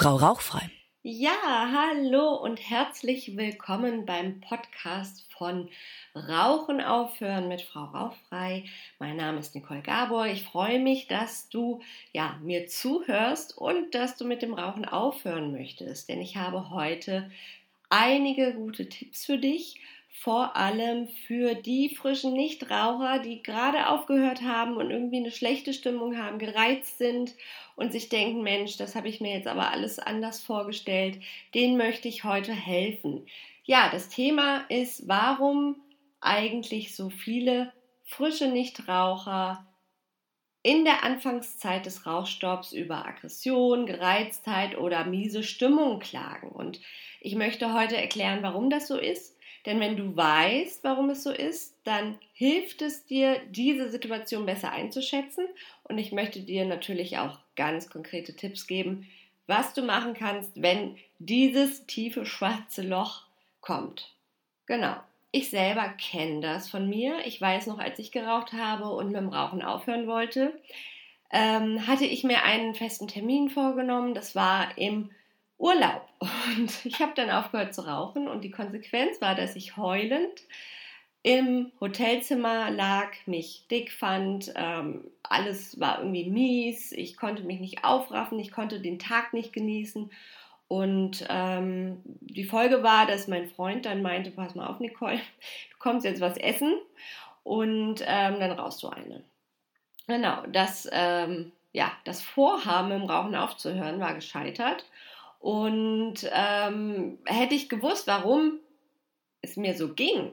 Frau Rauchfrei. Ja, hallo und herzlich willkommen beim Podcast von Rauchen aufhören mit Frau Rauchfrei. Mein Name ist Nicole Gabor. Ich freue mich, dass du ja mir zuhörst und dass du mit dem Rauchen aufhören möchtest, denn ich habe heute einige gute Tipps für dich vor allem für die frischen Nichtraucher, die gerade aufgehört haben und irgendwie eine schlechte Stimmung haben, gereizt sind und sich denken, Mensch, das habe ich mir jetzt aber alles anders vorgestellt, denen möchte ich heute helfen. Ja, das Thema ist, warum eigentlich so viele frische Nichtraucher in der Anfangszeit des Rauchstops über Aggression, Gereiztheit oder miese Stimmung klagen. Und ich möchte heute erklären, warum das so ist denn wenn du weißt, warum es so ist, dann hilft es dir, diese Situation besser einzuschätzen. Und ich möchte dir natürlich auch ganz konkrete Tipps geben, was du machen kannst, wenn dieses tiefe schwarze Loch kommt. Genau. Ich selber kenne das von mir. Ich weiß noch, als ich geraucht habe und mit dem Rauchen aufhören wollte, ähm, hatte ich mir einen festen Termin vorgenommen. Das war im Urlaub. Und ich habe dann aufgehört zu rauchen und die Konsequenz war, dass ich heulend im Hotelzimmer lag, mich dick fand, ähm, alles war irgendwie mies, ich konnte mich nicht aufraffen, ich konnte den Tag nicht genießen. Und ähm, die Folge war, dass mein Freund dann meinte, pass mal auf, Nicole, du kommst jetzt was essen und ähm, dann rauchst du eine. Genau, das, ähm, ja, das Vorhaben im Rauchen aufzuhören war gescheitert. Und ähm, hätte ich gewusst, warum es mir so ging,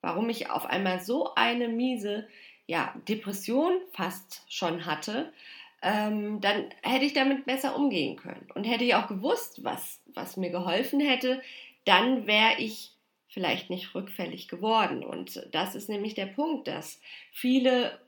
warum ich auf einmal so eine miese ja, Depression fast schon hatte, ähm, dann hätte ich damit besser umgehen können. Und hätte ich auch gewusst, was, was mir geholfen hätte, dann wäre ich vielleicht nicht rückfällig geworden. Und das ist nämlich der Punkt, dass viele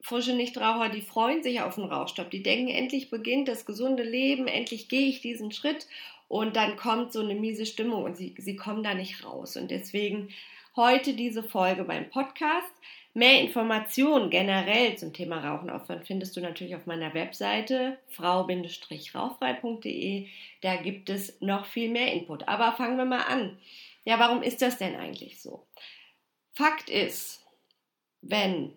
frische Nichtraucher, die freuen sich auf den Rauchstopp. Die denken, endlich beginnt das gesunde Leben, endlich gehe ich diesen Schritt und dann kommt so eine miese Stimmung und sie, sie kommen da nicht raus. Und deswegen heute diese Folge beim Podcast. Mehr Informationen generell zum Thema Rauchen aufhören findest du natürlich auf meiner Webseite frau-rauchfrei.de. Da gibt es noch viel mehr Input. Aber fangen wir mal an. Ja, warum ist das denn eigentlich so? Fakt ist, wenn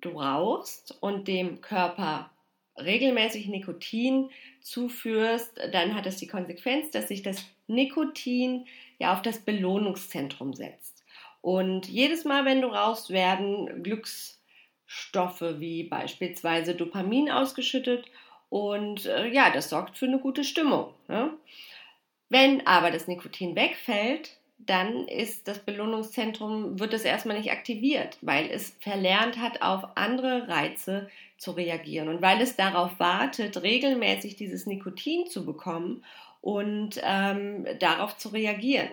du rauchst und dem Körper regelmäßig Nikotin zuführst, dann hat es die Konsequenz, dass sich das Nikotin ja auf das Belohnungszentrum setzt. Und jedes Mal, wenn du rauchst, werden Glücksstoffe wie beispielsweise Dopamin ausgeschüttet und äh, ja, das sorgt für eine gute Stimmung. Ne? Wenn aber das Nikotin wegfällt, dann ist das Belohnungszentrum, wird es erstmal nicht aktiviert, weil es verlernt hat, auf andere Reize zu reagieren und weil es darauf wartet, regelmäßig dieses Nikotin zu bekommen und ähm, darauf zu reagieren.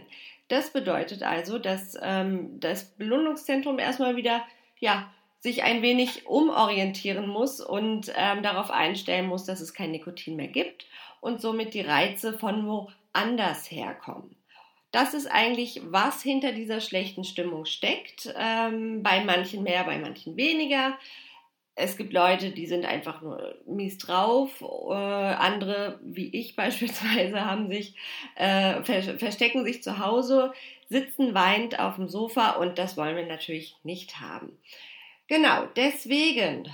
Das bedeutet also, dass ähm, das Belohnungszentrum erstmal wieder ja, sich ein wenig umorientieren muss und ähm, darauf einstellen muss, dass es kein Nikotin mehr gibt und somit die Reize von woanders herkommen. Das ist eigentlich, was hinter dieser schlechten Stimmung steckt. Ähm, bei manchen mehr, bei manchen weniger. Es gibt Leute, die sind einfach nur mies drauf. Äh, andere, wie ich beispielsweise, haben sich, äh, verstecken sich zu Hause, sitzen weinend auf dem Sofa und das wollen wir natürlich nicht haben. Genau, deswegen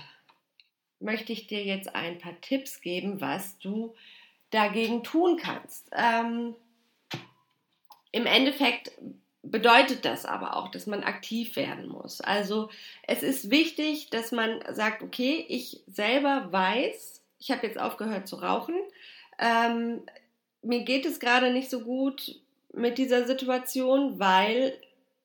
möchte ich dir jetzt ein paar Tipps geben, was du dagegen tun kannst. Ähm, im Endeffekt bedeutet das aber auch, dass man aktiv werden muss. Also es ist wichtig, dass man sagt, okay, ich selber weiß, ich habe jetzt aufgehört zu rauchen, ähm, mir geht es gerade nicht so gut mit dieser Situation, weil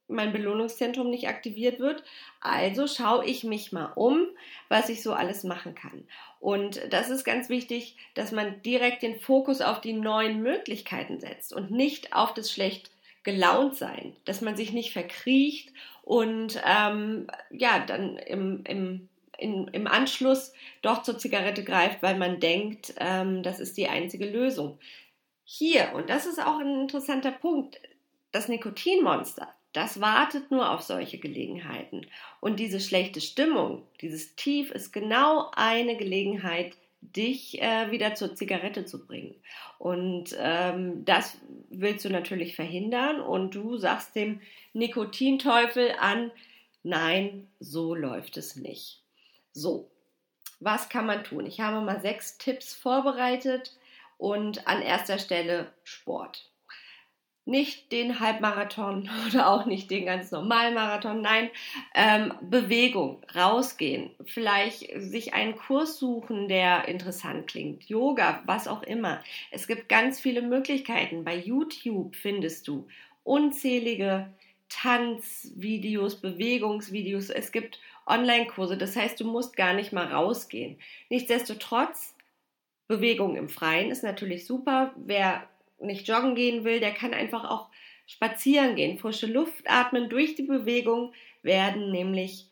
mein Belohnungszentrum nicht aktiviert wird. Also schaue ich mich mal um, was ich so alles machen kann. Und das ist ganz wichtig, dass man direkt den Fokus auf die neuen Möglichkeiten setzt und nicht auf das schlecht gelaunt sein, dass man sich nicht verkriecht und ähm, ja, dann im, im, in, im Anschluss doch zur Zigarette greift, weil man denkt, ähm, das ist die einzige Lösung. Hier, und das ist auch ein interessanter Punkt, das Nikotinmonster, das wartet nur auf solche Gelegenheiten. Und diese schlechte Stimmung, dieses Tief ist genau eine Gelegenheit, dich äh, wieder zur Zigarette zu bringen. Und ähm, das willst du natürlich verhindern und du sagst dem Nikotinteufel an, nein, so läuft es nicht. So, was kann man tun? Ich habe mal sechs Tipps vorbereitet und an erster Stelle Sport nicht den Halbmarathon oder auch nicht den ganz normalen Marathon, nein, ähm, Bewegung, rausgehen, vielleicht sich einen Kurs suchen, der interessant klingt, Yoga, was auch immer. Es gibt ganz viele Möglichkeiten. Bei YouTube findest du unzählige Tanzvideos, Bewegungsvideos. Es gibt Online-Kurse, das heißt, du musst gar nicht mal rausgehen. Nichtsdestotrotz, Bewegung im Freien ist natürlich super. Wer nicht joggen gehen will, der kann einfach auch spazieren gehen, frische Luft atmen. Durch die Bewegung werden nämlich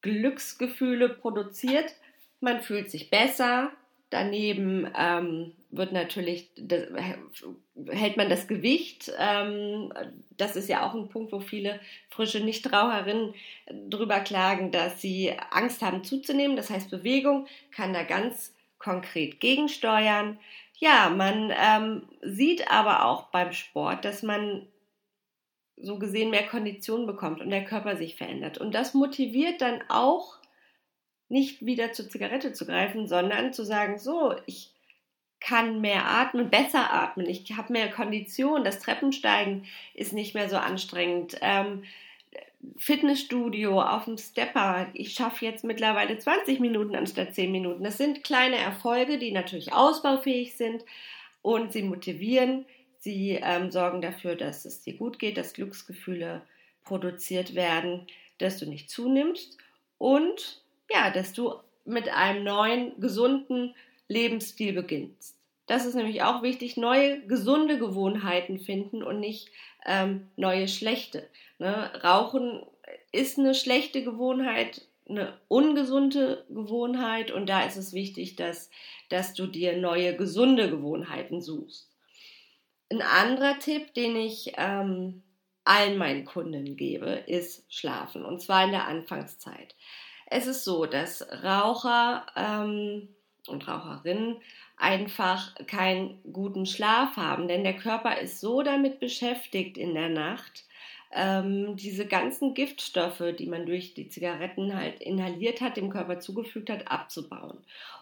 Glücksgefühle produziert. Man fühlt sich besser. Daneben ähm, wird natürlich, das, hält man das Gewicht. Ähm, das ist ja auch ein Punkt, wo viele frische Nichtraucherinnen drüber klagen, dass sie Angst haben zuzunehmen. Das heißt, Bewegung kann da ganz konkret gegensteuern. Ja, man ähm, sieht aber auch beim Sport, dass man so gesehen mehr Kondition bekommt und der Körper sich verändert. Und das motiviert dann auch nicht wieder zur Zigarette zu greifen, sondern zu sagen, so, ich kann mehr atmen, besser atmen, ich habe mehr Kondition, das Treppensteigen ist nicht mehr so anstrengend. Ähm, Fitnessstudio, auf dem Stepper. Ich schaffe jetzt mittlerweile 20 Minuten anstatt 10 Minuten. Das sind kleine Erfolge, die natürlich ausbaufähig sind und sie motivieren. Sie ähm, sorgen dafür, dass es dir gut geht, dass Glücksgefühle produziert werden, dass du nicht zunimmst und ja, dass du mit einem neuen, gesunden Lebensstil beginnst. Das ist nämlich auch wichtig, neue, gesunde Gewohnheiten finden und nicht ähm, neue, schlechte. Ne? Rauchen ist eine schlechte Gewohnheit, eine ungesunde Gewohnheit und da ist es wichtig, dass, dass du dir neue, gesunde Gewohnheiten suchst. Ein anderer Tipp, den ich ähm, allen meinen Kunden gebe, ist Schlafen und zwar in der Anfangszeit. Es ist so, dass Raucher ähm, und Raucherinnen einfach keinen guten Schlaf haben, denn der Körper ist so damit beschäftigt in der Nacht, ähm, diese ganzen Giftstoffe, die man durch die Zigaretten halt inhaliert hat, dem Körper zugefügt hat, abzubauen.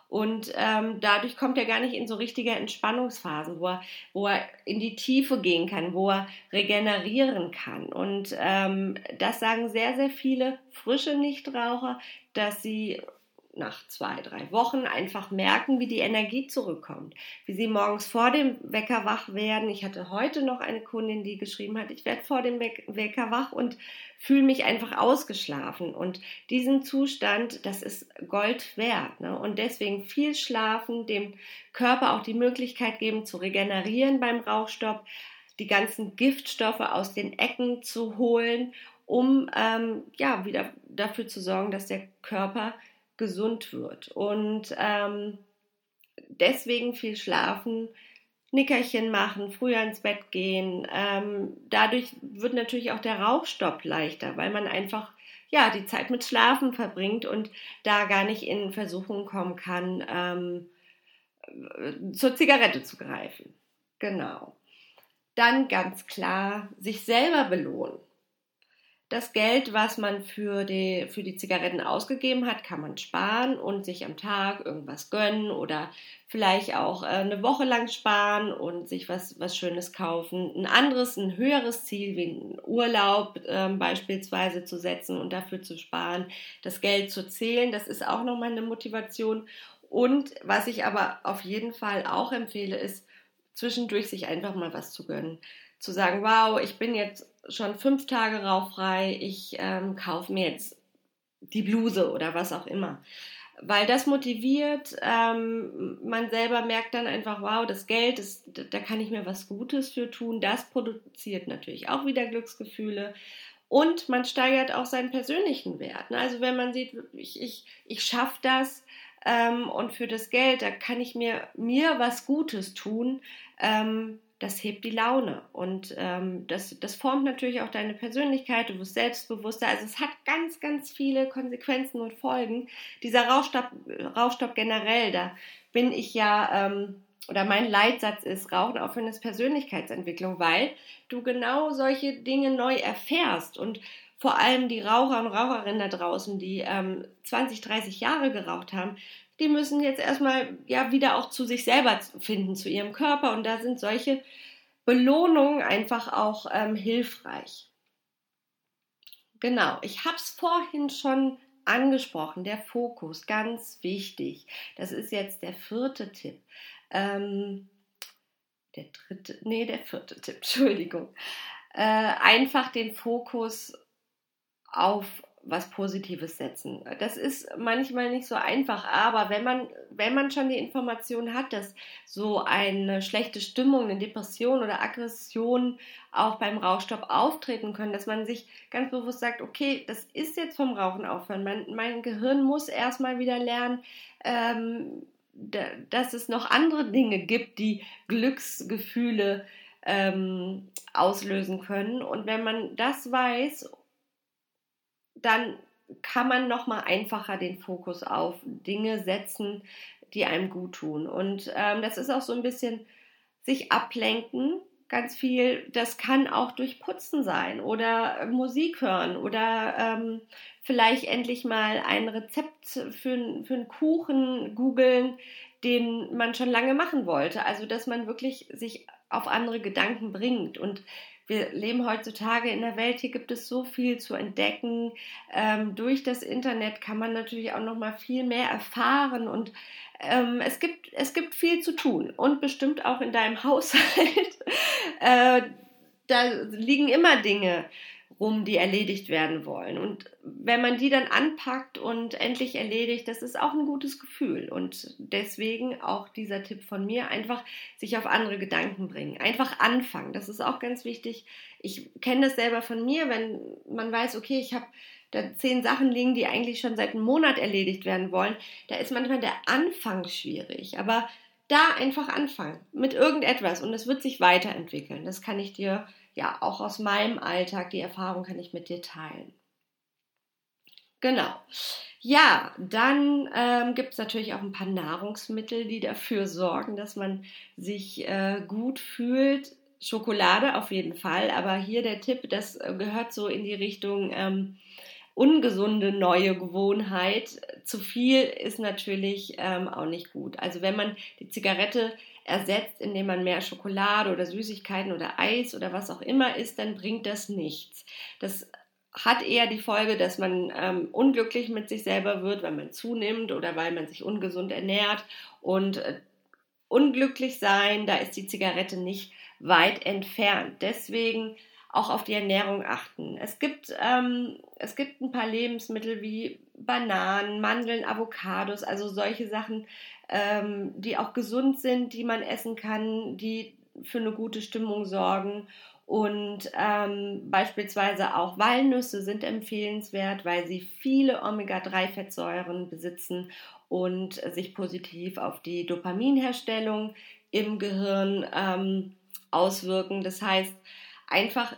Und ähm, dadurch kommt er gar nicht in so richtige Entspannungsphasen, wo er, wo er in die Tiefe gehen kann, wo er regenerieren kann. Und ähm, das sagen sehr, sehr viele frische Nichtraucher, dass sie nach zwei, drei Wochen einfach merken, wie die Energie zurückkommt, wie sie morgens vor dem Wecker wach werden. Ich hatte heute noch eine Kundin, die geschrieben hat, ich werde vor dem Wecker wach und fühle mich einfach ausgeschlafen. Und diesen Zustand, das ist Gold wert. Ne? Und deswegen viel schlafen, dem Körper auch die Möglichkeit geben zu regenerieren beim Rauchstopp, die ganzen Giftstoffe aus den Ecken zu holen, um ähm, ja wieder dafür zu sorgen, dass der Körper gesund wird. Und ähm, deswegen viel schlafen, Nickerchen machen, früher ins Bett gehen. Ähm, dadurch wird natürlich auch der Rauchstopp leichter, weil man einfach ja die Zeit mit Schlafen verbringt und da gar nicht in Versuchung kommen kann, ähm, zur Zigarette zu greifen. Genau. Dann ganz klar sich selber belohnen das Geld, was man für die, für die Zigaretten ausgegeben hat, kann man sparen und sich am Tag irgendwas gönnen oder vielleicht auch äh, eine Woche lang sparen und sich was, was Schönes kaufen. Ein anderes, ein höheres Ziel wie ein Urlaub äh, beispielsweise zu setzen und dafür zu sparen, das Geld zu zählen, das ist auch nochmal eine Motivation. Und was ich aber auf jeden Fall auch empfehle, ist, zwischendurch sich einfach mal was zu gönnen. Zu sagen, wow, ich bin jetzt schon fünf Tage rauchfrei, ich ähm, kaufe mir jetzt die Bluse oder was auch immer. Weil das motiviert, ähm, man selber merkt dann einfach, wow, das Geld, das, da kann ich mir was Gutes für tun. Das produziert natürlich auch wieder Glücksgefühle. Und man steigert auch seinen persönlichen Wert. Ne? Also wenn man sieht, ich, ich, ich schaffe das ähm, und für das Geld, da kann ich mir, mir was Gutes tun, ähm, das hebt die Laune und ähm, das, das formt natürlich auch deine Persönlichkeit, du wirst selbstbewusster. Also es hat ganz, ganz viele Konsequenzen und Folgen. Dieser Rauchstopp, Rauchstopp generell, da bin ich ja, ähm, oder mein Leitsatz ist, Rauchen aufhören ist Persönlichkeitsentwicklung, weil du genau solche Dinge neu erfährst und vor allem die Raucher und Raucherinnen da draußen, die ähm, 20, 30 Jahre geraucht haben, die müssen jetzt erstmal ja wieder auch zu sich selber finden, zu ihrem Körper. Und da sind solche Belohnungen einfach auch ähm, hilfreich. Genau, ich habe es vorhin schon angesprochen, der Fokus, ganz wichtig. Das ist jetzt der vierte Tipp. Ähm, der dritte, nee, der vierte Tipp, Entschuldigung. Äh, einfach den Fokus auf was Positives setzen. Das ist manchmal nicht so einfach, aber wenn man, wenn man schon die Information hat, dass so eine schlechte Stimmung, eine Depression oder Aggression auch beim Rauchstopp auftreten können, dass man sich ganz bewusst sagt, okay, das ist jetzt vom Rauchen aufhören. Mein, mein Gehirn muss erstmal wieder lernen, ähm, dass es noch andere Dinge gibt, die Glücksgefühle ähm, auslösen können. Und wenn man das weiß dann kann man noch mal einfacher den Fokus auf Dinge setzen, die einem gut tun. Und ähm, das ist auch so ein bisschen sich ablenken, ganz viel. Das kann auch durch Putzen sein oder Musik hören oder ähm, vielleicht endlich mal ein Rezept für, für einen Kuchen googeln, den man schon lange machen wollte. Also, dass man wirklich sich auf andere Gedanken bringt. Und wir leben heutzutage in der Welt, hier gibt es so viel zu entdecken. Ähm, durch das Internet kann man natürlich auch noch mal viel mehr erfahren und ähm, es, gibt, es gibt viel zu tun und bestimmt auch in deinem Haushalt. äh, da liegen immer Dinge, rum, die erledigt werden wollen. Und wenn man die dann anpackt und endlich erledigt, das ist auch ein gutes Gefühl. Und deswegen auch dieser Tipp von mir, einfach sich auf andere Gedanken bringen. Einfach anfangen. Das ist auch ganz wichtig. Ich kenne das selber von mir, wenn man weiß, okay, ich habe da zehn Sachen liegen, die eigentlich schon seit einem Monat erledigt werden wollen. Da ist manchmal der Anfang schwierig. Aber da einfach anfangen mit irgendetwas und es wird sich weiterentwickeln. Das kann ich dir ja auch aus meinem Alltag, die Erfahrung kann ich mit dir teilen. Genau. Ja, dann ähm, gibt es natürlich auch ein paar Nahrungsmittel, die dafür sorgen, dass man sich äh, gut fühlt. Schokolade auf jeden Fall, aber hier der Tipp, das gehört so in die Richtung ähm, ungesunde neue Gewohnheit. Zu viel ist natürlich ähm, auch nicht gut. Also wenn man die Zigarette ersetzt, indem man mehr Schokolade oder Süßigkeiten oder Eis oder was auch immer isst, dann bringt das nichts. Das hat eher die Folge, dass man ähm, unglücklich mit sich selber wird, weil man zunimmt oder weil man sich ungesund ernährt. Und äh, unglücklich sein, da ist die Zigarette nicht weit entfernt. Deswegen auch auf die Ernährung achten. Es gibt, ähm, es gibt ein paar Lebensmittel wie Bananen, Mandeln, Avocados, also solche Sachen, ähm, die auch gesund sind, die man essen kann, die für eine gute Stimmung sorgen. Und ähm, beispielsweise auch Walnüsse sind empfehlenswert, weil sie viele Omega-3-Fettsäuren besitzen und sich positiv auf die Dopaminherstellung im Gehirn ähm, auswirken. Das heißt, einfach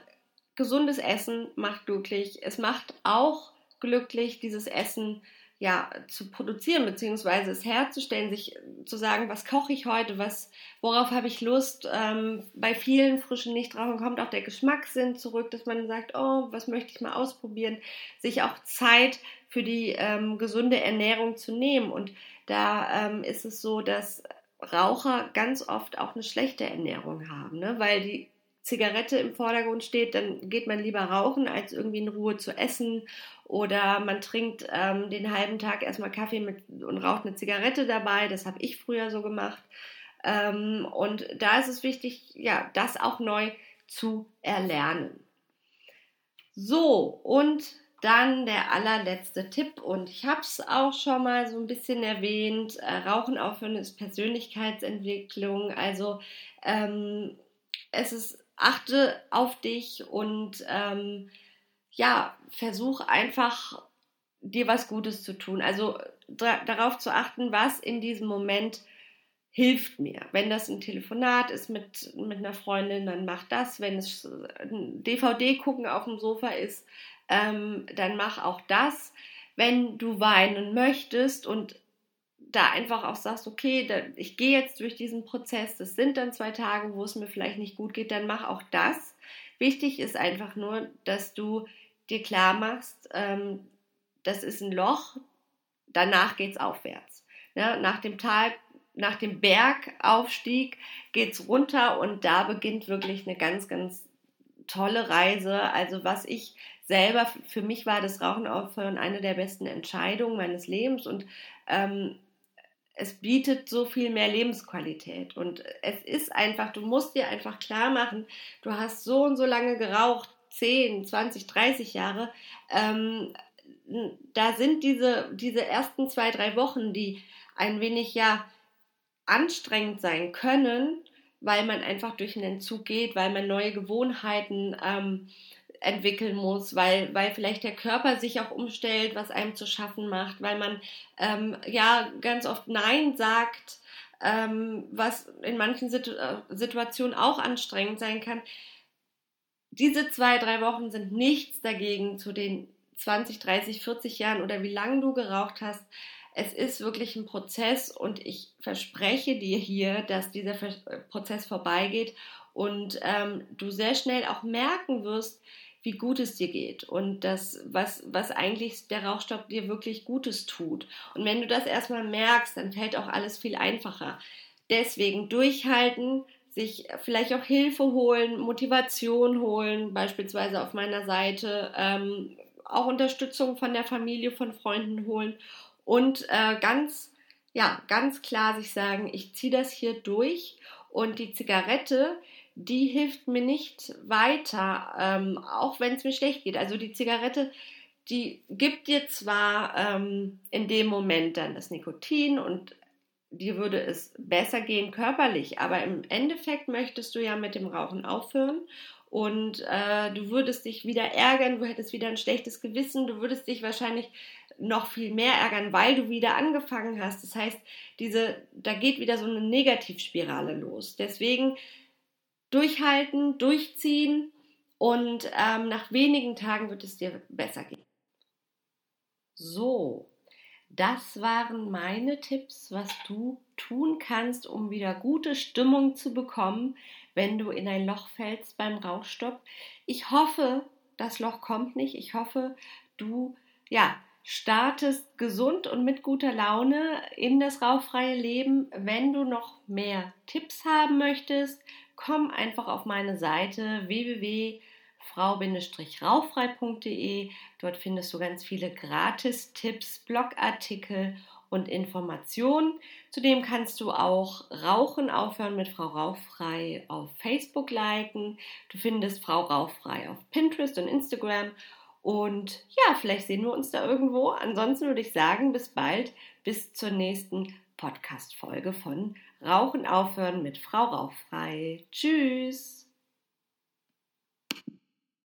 gesundes Essen macht glücklich. Es macht auch glücklich, dieses Essen ja, zu produzieren, beziehungsweise es herzustellen, sich zu sagen, was koche ich heute, was, worauf habe ich Lust. Ähm, bei vielen frischen Nichtrauchern kommt auch der Geschmackssinn zurück, dass man sagt, oh, was möchte ich mal ausprobieren, sich auch Zeit für die ähm, gesunde Ernährung zu nehmen. Und da ähm, ist es so, dass Raucher ganz oft auch eine schlechte Ernährung haben, ne? weil die Zigarette im Vordergrund steht, dann geht man lieber rauchen, als irgendwie in Ruhe zu essen. Oder man trinkt ähm, den halben Tag erstmal Kaffee mit, und raucht eine Zigarette dabei. Das habe ich früher so gemacht. Ähm, und da ist es wichtig, ja, das auch neu zu erlernen. So, und dann der allerletzte Tipp, und ich habe es auch schon mal so ein bisschen erwähnt, äh, Rauchen aufhören ist Persönlichkeitsentwicklung. Also ähm, es ist achte auf dich und ähm, ja, versuch einfach dir was Gutes zu tun. Also darauf zu achten, was in diesem Moment hilft mir. Wenn das ein Telefonat ist mit, mit einer Freundin, dann mach das. Wenn es ein DVD gucken auf dem Sofa ist, ähm, dann mach auch das. Wenn du weinen möchtest und da einfach auch sagst, okay, da, ich gehe jetzt durch diesen Prozess, das sind dann zwei Tage, wo es mir vielleicht nicht gut geht, dann mach auch das. Wichtig ist einfach nur, dass du dir klar machst, ähm, das ist ein Loch, danach geht es aufwärts. Ja, nach dem Tal, nach dem Bergaufstieg geht es runter und da beginnt wirklich eine ganz, ganz tolle Reise. Also was ich selber, für mich war das Rauchen aufhören eine der besten Entscheidungen meines Lebens und ähm, es bietet so viel mehr Lebensqualität. Und es ist einfach, du musst dir einfach klar machen, du hast so und so lange geraucht, 10, 20, 30 Jahre. Ähm, da sind diese, diese ersten zwei, drei Wochen, die ein wenig ja anstrengend sein können, weil man einfach durch einen Entzug geht, weil man neue Gewohnheiten ähm, entwickeln muss, weil, weil vielleicht der Körper sich auch umstellt, was einem zu schaffen macht, weil man ähm, ja ganz oft Nein sagt, ähm, was in manchen Situ äh, Situationen auch anstrengend sein kann. Diese zwei, drei Wochen sind nichts dagegen zu den 20, 30, 40 Jahren oder wie lange du geraucht hast. Es ist wirklich ein Prozess und ich verspreche dir hier, dass dieser Prozess vorbeigeht und ähm, du sehr schnell auch merken wirst, wie gut es dir geht und das, was, was eigentlich der Rauchstopp dir wirklich Gutes tut. Und wenn du das erstmal merkst, dann fällt auch alles viel einfacher. Deswegen durchhalten, sich vielleicht auch Hilfe holen, Motivation holen, beispielsweise auf meiner Seite, ähm, auch Unterstützung von der Familie, von Freunden holen und äh, ganz, ja, ganz klar sich sagen, ich ziehe das hier durch und die Zigarette, die hilft mir nicht weiter, ähm, auch wenn es mir schlecht geht. Also die Zigarette, die gibt dir zwar ähm, in dem Moment dann das Nikotin und dir würde es besser gehen körperlich, aber im Endeffekt möchtest du ja mit dem Rauchen aufhören und äh, du würdest dich wieder ärgern, du hättest wieder ein schlechtes Gewissen, du würdest dich wahrscheinlich noch viel mehr ärgern, weil du wieder angefangen hast. Das heißt, diese, da geht wieder so eine Negativspirale los. Deswegen durchhalten, durchziehen und ähm, nach wenigen Tagen wird es dir besser gehen. So, das waren meine Tipps, was du tun kannst, um wieder gute Stimmung zu bekommen, wenn du in ein Loch fällst beim Rauchstopp. Ich hoffe, das Loch kommt nicht. Ich hoffe, du ja, startest gesund und mit guter Laune in das rauchfreie Leben. Wenn du noch mehr Tipps haben möchtest, komm einfach auf meine Seite www.frau-rauchfrei.de. Dort findest du ganz viele Gratis-Tipps, Blogartikel und Informationen. Zudem kannst du auch Rauchen aufhören mit Frau Rauchfrei auf Facebook liken. Du findest Frau Rauchfrei auf Pinterest und Instagram. Und ja, vielleicht sehen wir uns da irgendwo. Ansonsten würde ich sagen, bis bald, bis zur nächsten Podcast-Folge von Rauchen aufhören mit Frau Rauchfrei. Tschüss!